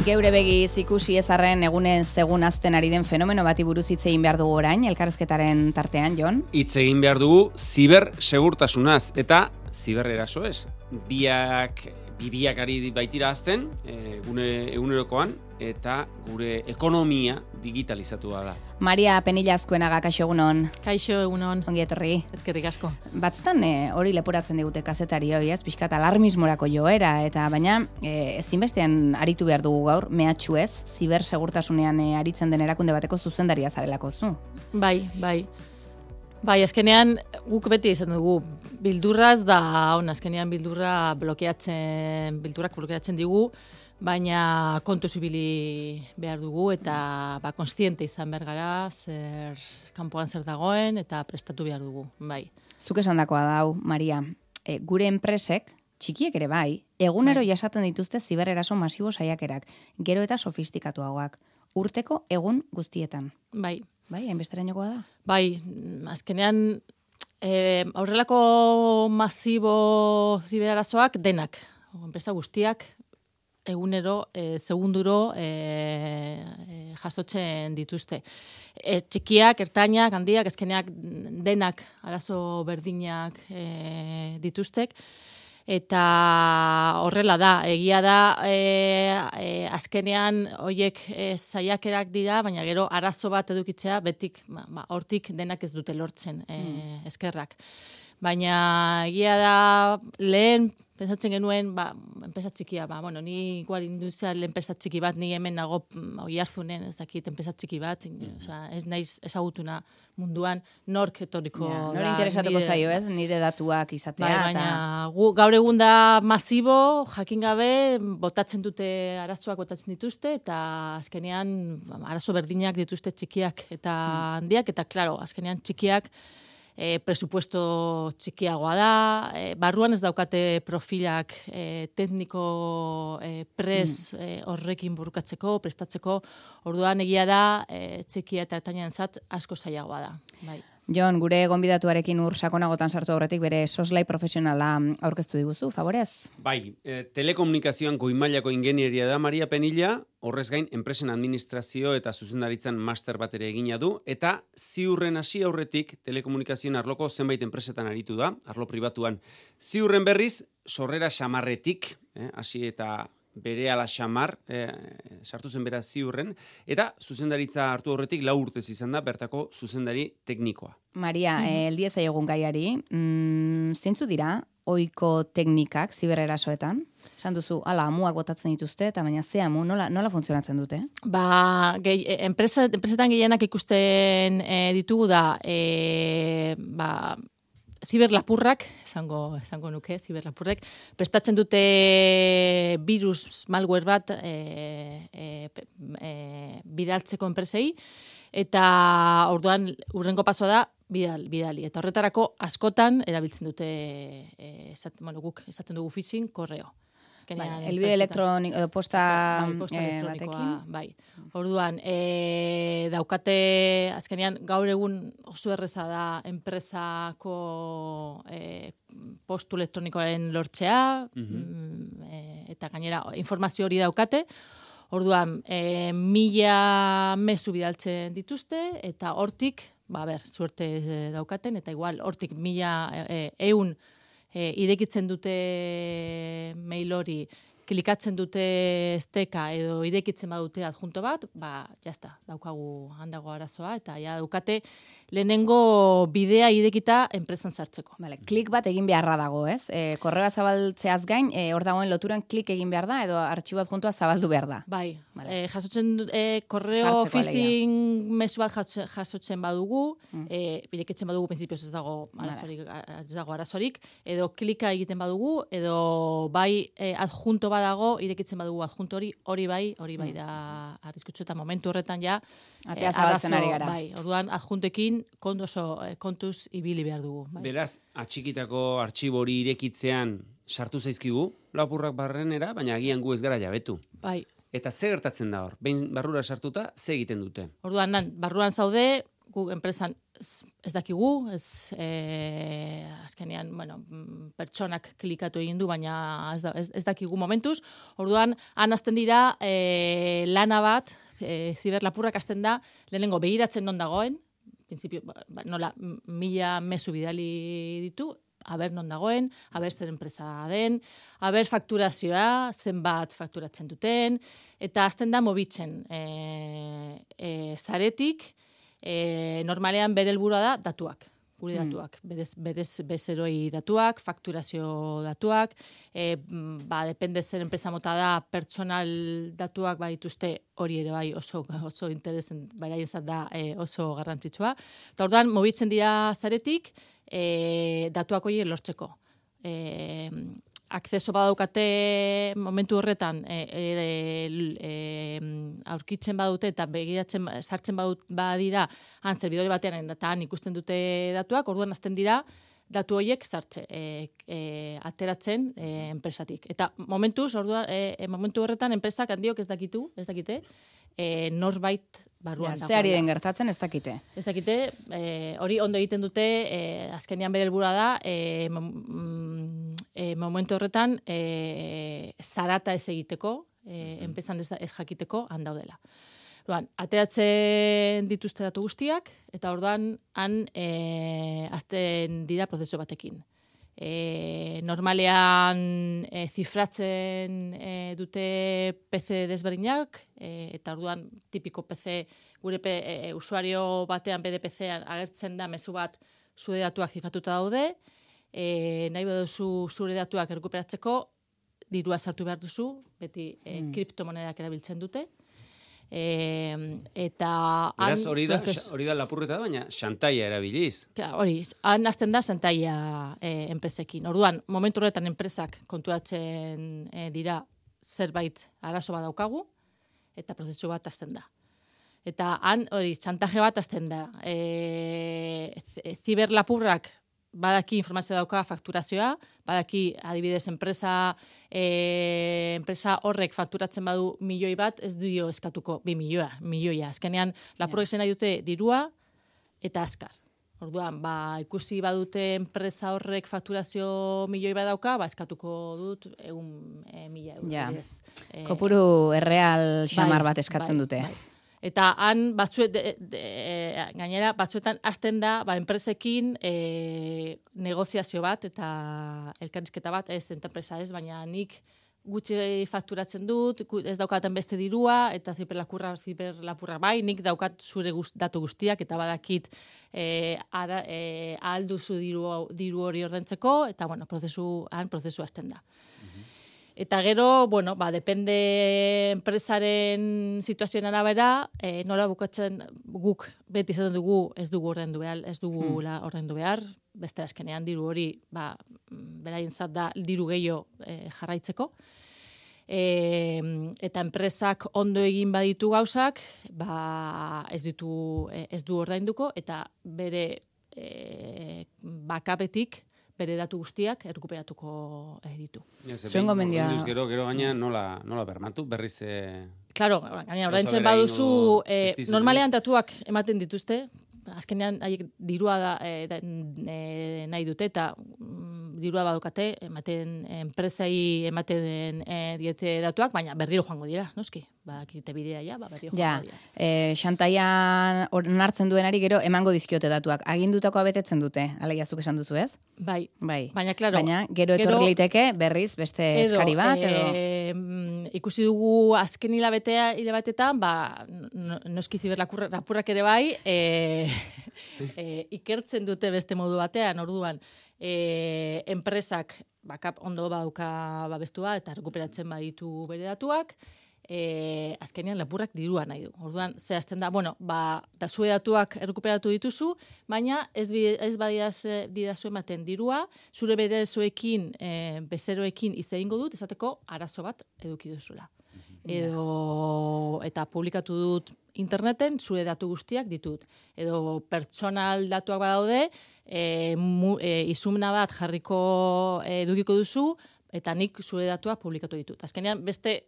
Geure begiz ikusi ezarren egunen zegun azten ari den fenomeno bati buruz hitz egin behar dugu orain, elkarrezketaren tartean, Jon? Hitz egin behar dugu ziber segurtasunaz eta ziber erasoez. Biak, bibiak ari baitira azten, e, gune egunerokoan, eta gure ekonomia digitalizatua da. Maria Penilla azkuenaga, kaixo egunon. Kaixo egunon. Ongi etorri. Ezkerrik asko. Batzutan eh, hori leporatzen digute kazetari hori, ez? Piskat alarmismorako joera, eta baina e, ezinbestean aritu behar dugu gaur, mehatxu ez, ziber segurtasunean eh, aritzen den erakunde bateko zuzendaria zarelako zu. Bai, bai. Bai, azkenean guk beti izan dugu bildurraz da, on, azkenean bildurra blokeatzen, bildurak blokeatzen digu, baina kontu zibili behar dugu eta ba, konstiente izan behar gara, zer kanpoan zer dagoen eta prestatu behar dugu, bai. Zuk esan dakoa dau, Maria, e, gure enpresek, txikiek ere bai, egunero Bai. jasaten dituzte zibereraso masibo saiakerak, gero eta sofistikatuagoak, urteko egun guztietan. Bai, Bai, hainbesteren jokoa da. bai, azkenean e, aurrelako masibo ziberarazoak denak, enpresa guztiak, egunero, e, segunduro e, e, jasotzen dituzte. E, txikiak, ertainak, handiak, ezkeneak denak arazo berdinak e, dituztek. Eta horrela da, egia da, e, e, azkenean hoiek e, saiakerak dira, baina gero arazo bat edukitzea, betik, ba, ba, hortik denak ez dute lortzen e, eskerrak. Baina egia da, lehen pensatzen genuen, ba, enpresa txikia, ba, bueno, ni igual industrial enpresa txiki bat, ni hemen nago mm, oi hartzunen, ez dakit, enpresa txiki bat, osea, ez naiz ezagutuna munduan, nork etorriko Ja, da nori interesatuko nire- zaio, ez? Nire datuak izatea. Bai, eta- baina gu, gaur egun da masibo, jakin gabe, botatzen dute arazoak botatzen dituzte, eta azkenean arazo berdinak dituzte txikiak eta Hmm. handiak, eta klaro, azkenean txikiak e, presupuesto txikiagoa da, e, barruan ez daukate profilak e, tekniko e, pres Hmm. e, horrekin burukatzeko, prestatzeko, orduan egia da, e, txikia eta ertainan zat asko zailagoa da. Bai. Jon, gure gonbidatuarekin ur sakonagotan sartu aurretik bere soslai profesionala aurkeztu diguzu, favorez? Bai, e, telekomunikazioan goimailako ingenieria da Maria Penilla, horrez gain enpresen administrazio eta zuzendaritzan master bat ere egina du, eta ziurren hasi aurretik telekomunikazioen arloko zenbait enpresetan aritu da, arlo pribatuan. Ziurren berriz, sorrera xamarretik, eh, hasi eta bere ala xamar, eh, sartu zen bera ziurren, eta zuzendaritza hartu horretik lau urtez izan da bertako zuzendari teknikoa. Maria, mm -hmm. zaiogun gaiari, mm, zeintzu dira oiko teknikak zibererasoetan? Esan duzu, ala, amuak botatzen dituzte, eta baina ze amu, nola, nola funtzionatzen dute? Ba, gehi, e, enpresa, enpresetan gehienak ikusten e, ditugu da, e, ba, ziberlapurrak, esango, esango nuke, ziberlapurrek, prestatzen dute virus malware bat e, e, e, bidaltzeko enpresei, eta orduan urrengo pasoa da bidal, bidali. Eta horretarako askotan erabiltzen dute, e, esaten, bueno, guk esaten dugu phishing, korreo. Azkenean, Bai, elbide elektroniko, edo posta, bai, posta eh, elektronikoa, batekin? bai. Orduan, e, daukate, azkenean, gaur egun oso erreza da enpresako e, postu elektronikoaren lortzea, mm, e, eta gainera informazio hori daukate, Orduan, e, mila mezu bidaltzen dituzte, eta hortik, ba, ber, suerte eh, daukaten, eta igual, hortik mila e, eun e, irekitzen dute mail hori, klikatzen dute esteka edo irekitzen badute adjunto bat, ba, jazta, daukagu handago arazoa, eta ja daukate lehenengo bidea irekita enpresan sartzeko. Vale, klik bat egin beharra dago, ez? E, korreoa zabaltzeaz gain, e, hor dagoen loturan klik egin behar da, edo artxibo juntua zabaldu behar da. Bai, Vale. eh, jasotzen eh, korreo phishing mezu bat jasotzen, badugu, Mm. eh, irekitzen badugu printzipioz ez dago arazorik, ez dago arazorik, edo klika egiten badugu, edo bai eh, adjunto badago, irekitzen badugu adjunto hori, hori bai, hori bai da arriskutsu eta momentu horretan ja Mm. Atea eh, zabaltzen ari gara. Bai, orduan adjuntekin kontu oso eh, kontuz ibili behar dugu. Bai. Beraz, atxikitako artxibo hori irekitzean sartu zaizkigu, lapurrak barrenera, baina agian gu ez gara jabetu. bai. Eta ze gertatzen da hor? Behin barrura sartuta, ze egiten dute? Orduan, nan, barruan zaude, gu enpresan ez, ez dakigu, ez e, azkenean, bueno, pertsonak klikatu egin du, baina ez, da, ez, ez dakigu momentuz. Orduan, han azten dira e, lana bat, e, ziberlapurrak azten da, lehenengo behiratzen non dagoen, prinsipio, ba, ba, nola, mila mesu bidali ditu, haber non dagoen, haber zer enpresa den, haber fakturazioa, zenbat fakturatzen duten, eta azten da mobitzen e, e, zaretik, e, normalean bere helburua da datuak gure hmm. datuak, berez, berez bezeroi datuak, fakturazio datuak, e, ba, depende zer enpresa mota da, pertsonal datuak ba dituzte hori ere bai oso oso interesen, bai da e, oso garrantzitsua. Eta orduan, mobitzen dira zaretik, e, datuak hori lortzeko. E, akzeso badaukate momentu horretan e, e, e, aurkitzen badute eta begiratzen sartzen badut badira han zerbidore batean eta ikusten dute datuak orduan hasten dira datu horiek sartze e, e, ateratzen e, enpresatik. Eta momentuz orduan e, e, momentu horretan enpresak handiok ez dakitu ez dakite e, norbait barruan ja, Zeari den gertatzen ez dakite. Ez dakite, e, hori ondo egiten dute, e, azkenian bere helbura da, e, mm, e, momentu horretan, e, zarata ez egiteko, e, enpesan ez, ez jakiteko, handaudela. Duan, ateatzen dituzte datu guztiak, eta orduan, han, e, azten dira prozeso batekin e, normalean e, zifratzen e, dute PC desberdinak, e, eta orduan tipiko PC gure pe, e, usuario batean BDPC agertzen da mezu bat zure datuak zifratuta daude, e, nahi baduzu zure datuak errekuperatzeko, dirua sartu behar duzu, beti e, mm. kriptomonedak erabiltzen dute, E, eta Beraz, hori da, hori da lapurreta baina xantaia erabiliz. Hori, han azten da xantaia e, enpresekin. Orduan, momentu horretan enpresak kontuatzen e, dira zerbait arazo bat daukagu, eta prozesu bat azten da. Eta han, hori, xantaje bat azten da. E, ziberlapurrak badaki informazio dauka fakturazioa, badaki adibidez enpresa e, enpresa horrek fakturatzen badu milioi bat, ez dio eskatuko bi milioa, milioia. Azkenean, lapurrek zena dute dirua eta azkar. Orduan, ba, ikusi badute enpresa horrek fakturazio milioi bat dauka, ba, eskatuko dut egun e, mila euro. Ja. E, Kopuru erreal xamar bai, bat eskatzen bai, dute. Bai. Eta han batzuet, gainera, batzuetan azten da, ba, enpresekin e, negoziazio bat eta elkarrizketa bat, ez, enpresa ez, baina nik gutxi fakturatzen dut, ez daukaten beste dirua, eta ziperlakurra, ziperlapurra bai, nik daukat zure gust, datu guztiak, eta badakit e, ara, e, alduzu diru, diru hori ordentzeko, eta bueno, prozesu, han prozesu azten da. Mhm. Eta gero, bueno, ba, depende enpresaren situazioen arabera, e, nola bukatzen guk beti izaten dugu ez dugu ordendu behar, ez dugu hmm. la ordendu behar, beste askenean diru hori, ba, beraien zat da diru gehiago e, jarraitzeko. E, eta enpresak ondo egin baditu gauzak, ba, ez ditu ez du ordainduko eta bere e, bakapetik bere datu guztiak erkuperatuko eh, ditu. Zuen gomendia... Gero, gero gaina nola, nola bermatu, berriz... Eh, claro, gaina, orain baduzu, eh, normalean datuak ematen dituzte, azkenean haiek dirua da, eh, da, eh, nahi dute, eta mm, dirua badukate, ematen enpresai ematen e, diete datuak, baina berriro joango dira, noski? Badakite bidea ja, ba, berriro joango dira. Ja, xantaian onartzen duenari gero emango dizkiote datuak. Agindutako abetetzen dute, alegia zuk esan duzu ez? Bai. bai. Baina, klaro. Baina, gero etorri liteke berriz beste edo, eskari bat, edo... E, ikusi dugu azken hilabetea hilabetetan, ba, noski ziberlapurrak ere bai, e, e, ikertzen dute beste modu batean, orduan, e, enpresak bakap ondo baduka babestua eta rekuperatzen baditu bere datuak, e, azkenean lapurrak dirua nahi du. Orduan, ze azten da, bueno, ba, da zue datuak errekuperatu dituzu, baina ez, ez badiaz didazu ematen dirua, zure bere zuekin, e, bezeroekin izeingo dut, esateko arazo bat eduki duzula. Edo, eta publikatu dut interneten, zure datu guztiak ditut. Edo pertsonal datuak badaude, e, mu, e, izumna bat jarriko e, edukiko duzu, eta nik zure datuak publikatu ditut. Azkenean, beste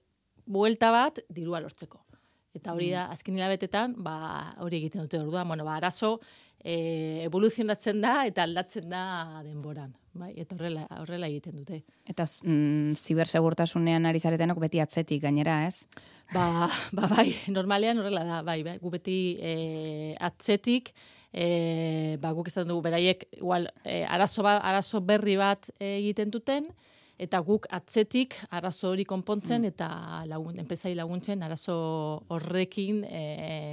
buelta bat dirua lortzeko. Eta hori da, azken hilabetetan, ba, hori egiten dute orduan, bueno, ba, arazo, e, evoluzionatzen da eta aldatzen da denboran. Bai, eta horrela, horrela egiten dute. Eta mm, zibersegurtasunean ari zaretenok beti atzetik gainera, ez? Ba, ba bai, normalean horrela da, bai, bai, gu beti e, atzetik, e, ba, guk izan dugu beraiek, igual, e, arazo, ba, arazo berri bat egiten duten, eta guk atzetik arazo hori konpontzen mm. eta lagun, enpresai laguntzen arazo horrekin e,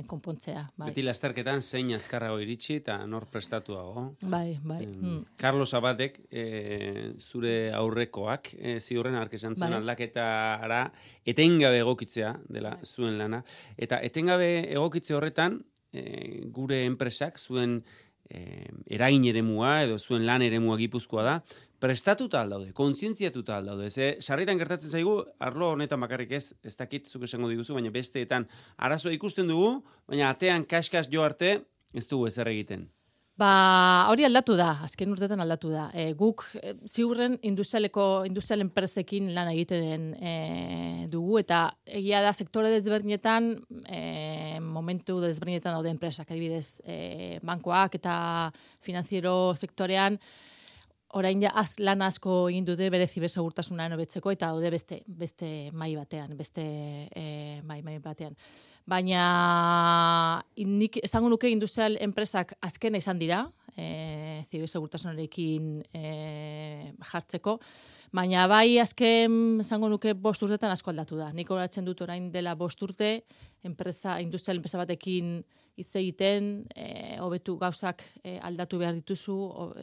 konpontzea. Bai. Beti lasterketan zein azkarrago iritsi eta nor prestatuago. Bai, bai. mm. Carlos Abadek, e, zure aurrekoak, e, ziurren arkesan zuen bai. aldaketara, etengabe egokitzea dela bai. zuen lana. Eta etengabe egokitze horretan, e, gure enpresak, zuen eh, erain eremua edo zuen lan eremua gipuzkoa da, prestatuta aldaude, kontzientziatuta aldaude. Ze, sarritan gertatzen zaigu, arlo honetan bakarrik ez, ez dakit zuk esango diguzu, baina besteetan arazoa ikusten dugu, baina atean kaskas jo arte, ez dugu ezer egiten. Ba, hori aldatu da, azken urtetan aldatu da. E, guk e, ziurren industrialeko industrial enpresekin lan egiten e, dugu eta egia da sektore desberdinetan e, momentu desberdinetan daude enpresak, adibidez, e, bankoak eta finanziero sektorean orain ja az lan asko egin dute bere zibersegurtasuna hobetzeko eta daude beste beste mai batean, beste e, mai mai batean. Baina nik esango nuke industrial enpresak azkena izan dira, e, zibersegurtasunarekin e, jartzeko, baina bai azken esango nuke bost urtetan asko aldatu da. Nik horatzen dut orain dela bost urte, enpresa, industrial enpresa batekin hitz egiten, eh, hobetu gauzak e, aldatu behar dituzu,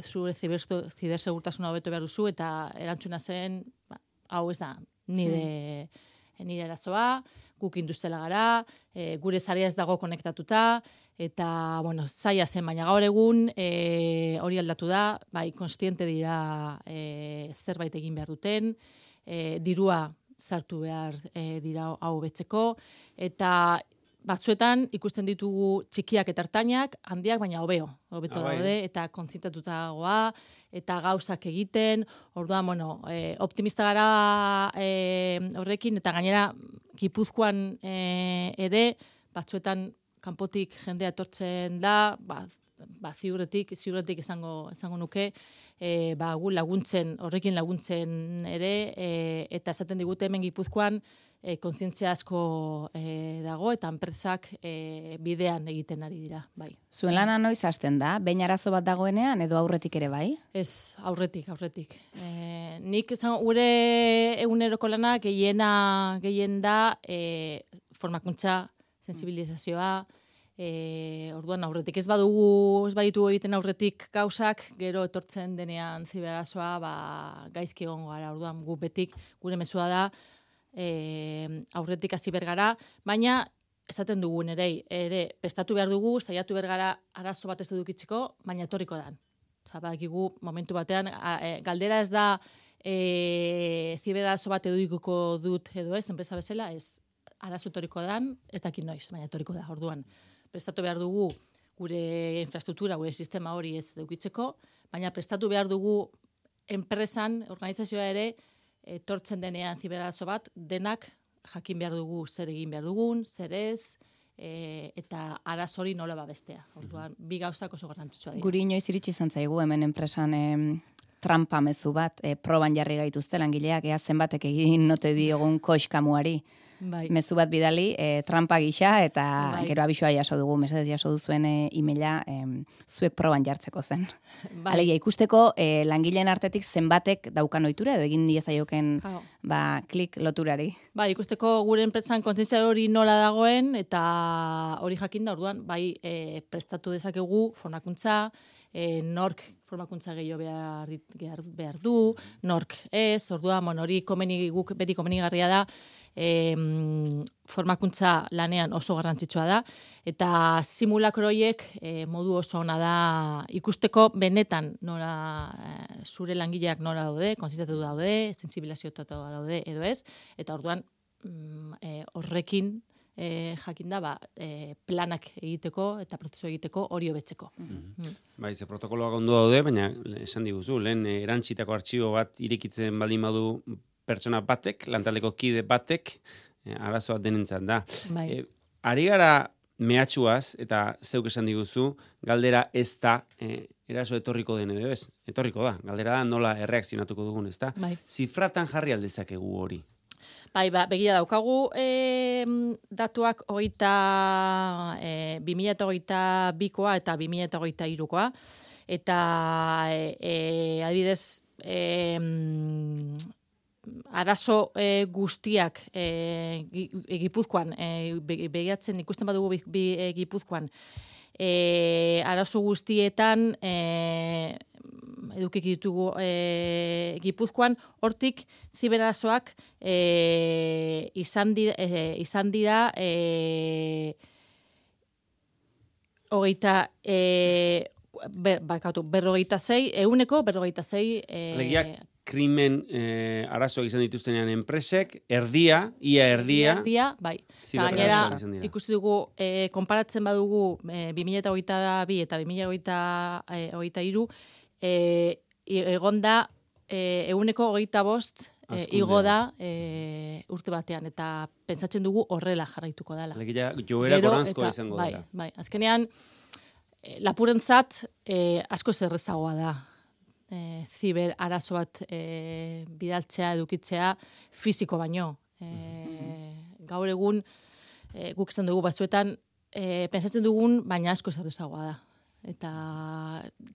zure ziber segurtasuna hobetu behar duzu, eta erantzuna zen, ba, hau ez da, nire, hmm. nire erazoa, guk industela gara, e, gure zaria ez dago konektatuta, eta, bueno, zaila zen, baina gaur egun e, hori aldatu da, bai, konstiente dira e, zerbait egin behar duten, e, dirua sartu behar e, dira hau betzeko, eta batzuetan ikusten ditugu txikiak eta ertainak, handiak baina hobeo, hobeto ah, bai. daude eta kontzintatuta eta gauzak egiten. Orduan, bueno, e, optimista gara e, horrekin eta gainera Gipuzkoan e, ere batzuetan kanpotik jendea etortzen da, ba, ba ziurretik, ziurretik izango izango nuke, e, ba gu laguntzen, horrekin laguntzen ere e, eta esaten digute hemen Gipuzkoan e, kontzientzia asko e, dago eta enpresak e, bidean egiten ari dira, bai. Zuen lana noiz hasten da? Behin arazo bat dagoenean edo aurretik ere bai? Ez, aurretik, aurretik. E, nik esan gure eguneroko lana gehiena gehien da e, formakuntza, sensibilizazioa, E, orduan aurretik ez badugu ez baditu egiten aurretik gauzak gero etortzen denean ziberazoa ba gaizki egongo gara orduan gu betik gure mezua da e, aurretik hasi bergara, baina esaten dugu ere, ere prestatu behar dugu, saiatu bergara arazo bat ez dukitziko, baina etorriko dan. Osa, badakigu momentu batean, e, galdera ez da e, ziberazo bat edukiko dut edo ez, enpresa bezala, ez arazo etorriko dan, ez dakit noiz, baina etorriko da, orduan. Prestatu behar dugu gure infrastruktura, gure sistema hori ez edukitzeko, baina prestatu behar dugu enpresan, organizazioa ere, etortzen denean ziberazo bat, denak jakin behar dugu zer egin behar dugun, zer ez, e, eta arazori nola babestea. Orduan, bi gauzak oso garrantzitsua dira. Guri inoiz iritsi izan zaigu hemen enpresan e, trampa mezu bat, e, proban jarri gaituzte langileak, ea zenbatek egin note diogun koiskamuari. Bai. Mezu bat bidali, e, trampa gisa, eta bai. gero abisua jaso dugu, mesedez jaso duzuen e, imela, e, zuek proban jartzeko zen. Bai. Alegia, ikusteko e, langileen artetik zenbatek daukan oitura, edo egin diezaioken ba, klik loturari. Bai, ikusteko gure enpresan kontzientzia hori nola dagoen, eta hori jakin da, orduan, bai, e, prestatu dezakegu, formakuntza, e, nork formakuntza gehiago behar, behar, behar du, nork ez, orduan, bon, hori komeni, guk beti komenigarria da, e, formakuntza lanean oso garrantzitsua da eta simulakroiek e, modu oso ona da ikusteko benetan nora e, zure langileak nora daude, konsistatu daude, sensibilizatuta daude edo ez eta orduan mm, e, horrekin e, jakin da ba, e, planak egiteko eta prozesu egiteko hori hobetzeko. Mm -hmm. Bai, ze protokoloak ondo daude, baina esan diguzu, lehen erantzitako artxibo bat irekitzen baldin badu pertsona batek, lantaldeko kide batek, e, arazoa denentzat da. Bai. E, ari gara mehatxuaz, eta zeuk esan diguzu, galdera ez da, e, eraso etorriko den edo ez, etorriko da, galdera da nola erreakzionatuko dugun, ez da? Bai. Zifratan jarri aldezakegu hori. Bai, ba, begira daukagu e, datuak hogeita, e, 2008 bikoa eta 2008 irukoa. Eta, e, e, adibidez, e, arazo e, guztiak e, gipuzkoan, e, begiatzen ikusten badugu bi, bi e, gipuzkoan, e, arazo guztietan e, edukik ditugu e, Gipuzkoan, hortik ziberazoak e, izan dira, e, izan dira e, hogeita e, ber, bakatu, berrogeita zei, euneko berrogeita zei e, krimen eh, arazoak izan dituztenean enpresek, erdia, ia erdia. Erdia, bai. gainera, ikusi dugu, eh, konparatzen badugu eh, 2008 eta 2008 iru, e, egon da e, eguneko hogeita bost e, igo da e, urte batean eta pentsatzen dugu horrela jarraituko dela. Legia joera goranzko izango bai, Bai, azkenean e, lapurentzat e, asko zerrezagoa da. E, ziber arazo bat e, bidaltzea, edukitzea, fiziko baino. E, gaur egun, e, guk esan dugu batzuetan, e, pentsatzen dugun, baina asko zerrezagoa da eta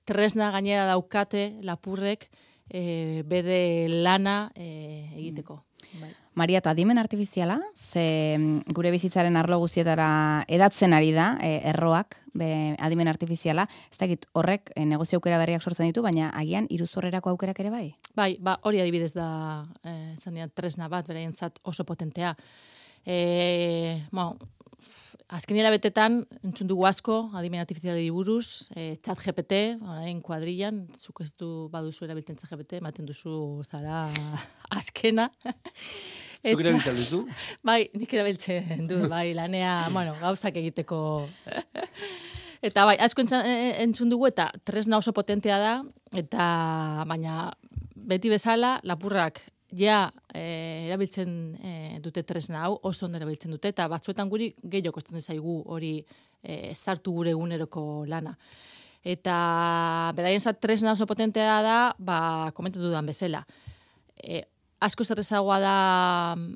tresna gainera daukate lapurrek e, bere lana e, egiteko. Bai. Maria, eta dimen artifiziala, ze mm, gure bizitzaren arlo guztietara edatzen ari da, e, erroak, be, adimen artifiziala, ez da horrek e, negozio aukera berriak sortzen ditu, baina agian iruzorrerako aukerak ere bai? Bai, ba, hori adibidez da, e, zan tresna bat, beraientzat oso potentea. E, bueno, Azken betetan, entzun dugu asko, adimen artifizialari buruz, e, chat GPT, orain kuadrillan, zuk ez du baduzu erabiltzen chat GPT, ematen duzu zara azkena. Zuk erabiltzen duzu? Bai, nik erabiltzen du, bai, lanea, bueno, gauzak egiteko. eta bai, asko e, entzun dugu, eta tresna oso potentea da, eta baina beti bezala, lapurrak ja e, erabiltzen e, dute tresna hau, oso ondo erabiltzen dute, eta batzuetan guri gehiago kosten zaigu hori e, zartu gure eguneroko lana. Eta beraien zat tresna oso potentea da, ba, komentatu dudan bezala. E, asko zerrezagoa da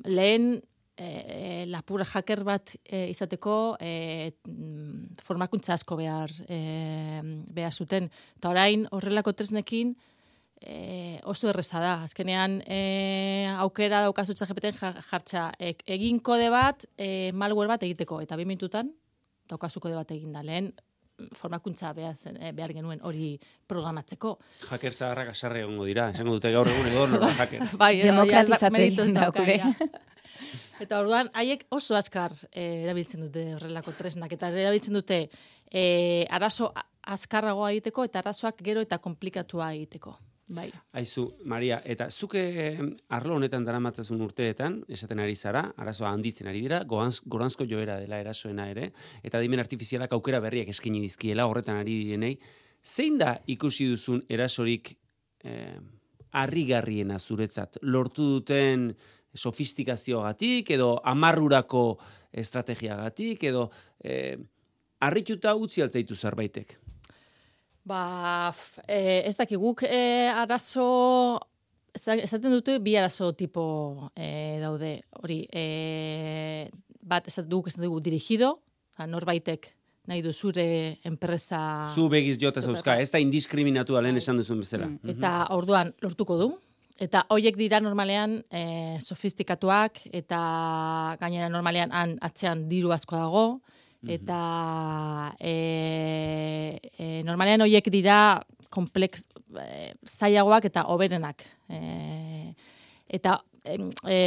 lehen e, lapura hacker bat e, izateko e, formakuntza asko behar, e, behar zuten. Eta orain horrelako tresnekin, e, oso erreza da. Azkenean, e, aukera daukazutza jepeten jartza egin kode bat, e, malware bat egiteko, eta bi minututan, daukazu kode bat egin da. Lehen, formakuntza behar, behar genuen hori programatzeko. Hacker zaharrak asarre egongo dira, esango dute gaur egun edo norra hacker. bai, demokratizatu egin daukure. Eta orduan, haiek oso askar erabiltzen dute horrelako tresnak, eta erabiltzen dute e, arazo azkarragoa egiteko, eta arazoak gero eta komplikatua egiteko. Bai. Aizu, Maria, eta zuke arlo honetan daramatzazun urteetan, esaten ari zara, arazoa handitzen ari dira, goanz, goranzko joera dela erasoena ere, eta dimen artifizialak aukera berriak eskini dizkiela, horretan ari direnei, zein da ikusi duzun erasorik eh, arrigarriena zuretzat? Lortu duten sofistikazioagatik, edo amarrurako estrategiagatik, edo eh, arrituta utzi altzaitu zerbaitek? Ba, e, ez dakik guk e, arazo, esaten dute bi arazo tipo e, daude, hori, e, bat esaten duk, esaten dugu dirigido, norbaitek nahi du zure enpresa... Zu begiz jota zauzka, ez da indiskriminatu alen esan duzun bezala. Mm. Eta orduan lortuko du, Eta hoiek dira normalean e, sofistikatuak eta gainera normalean han atzean diru asko dago, eta e, e, normalean horiek dira komplex e, zailagoak eta oberenak. E, eta e,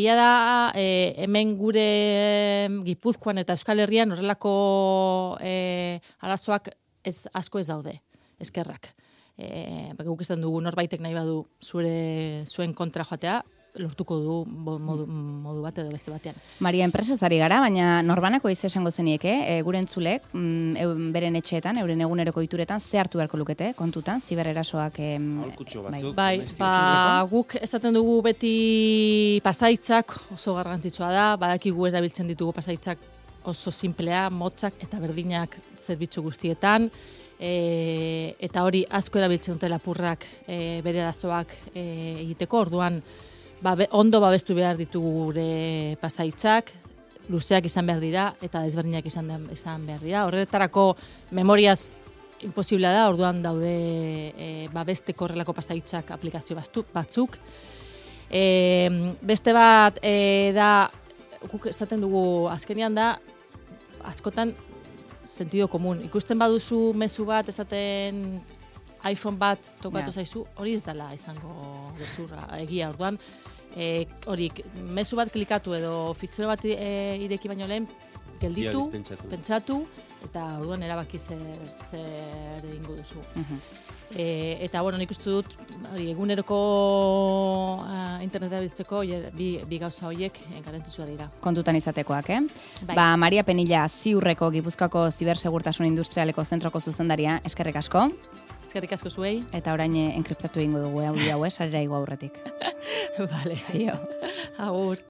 ia da e, hemen gure Gipuzkoan eta Euskal Herrian horrelako e, arazoak ez asko ez daude, eskerrak. E, guk ez dugu norbaitek nahi badu zure zuen kontra joatea, lortuko du modu, modu bat edo beste batean. Maria, enpresa zari gara, baina norbanako iz esango zeniek, eh? gure entzulek, mm, beren etxeetan, euren eguneroko ituretan, ze hartu beharko lukete, kontutan, zibererasoak... bai, bai ba, guk esaten dugu beti pastaitzak oso garrantzitsua da, badakigu erabiltzen ditugu pastaitzak oso simplea, motzak eta berdinak zerbitzu guztietan, e, eta hori asko erabiltzen dute lapurrak e, bere arazoak e, egiteko, orduan ba, ondo babestu behar ditugu gure pasaitzak, luzeak izan behar dira eta desberdinak izan, izan behar dira. Horretarako memoriaz imposiblea da, orduan daude e, babesteko horrelako pasaitzak aplikazio batzuk. E, beste bat e, da, guk esaten dugu azkenian da, askotan sentido komun. Ikusten baduzu mezu bat esaten iPhone bat tokatu yeah. zaizu, hori ez dela izango gezurra egia orduan. E, hori, mezu bat klikatu edo fitxero bat e, ireki baino lehen, gelditu, pentsatu. eta orduan erabaki zer, zer egingo duzu. Mhm. E, eta, bueno, nik uste dut, hori, eguneroko uh, interneta biltzeko, bi, bi gauza horiek eh, garantzua dira. Kontutan izatekoak, eh? Bai. Ba, Maria Penilla, ziurreko Gipuzkoako Zibersegurtasun Industrialeko Zentroko zuzendaria, eskerrik asko. Eskerrik asko zuei. Eta orain eh, enkriptatu egingo dugu, eh, hau, hau, eh, sarera igo aurretik. vale. Aio. Agur.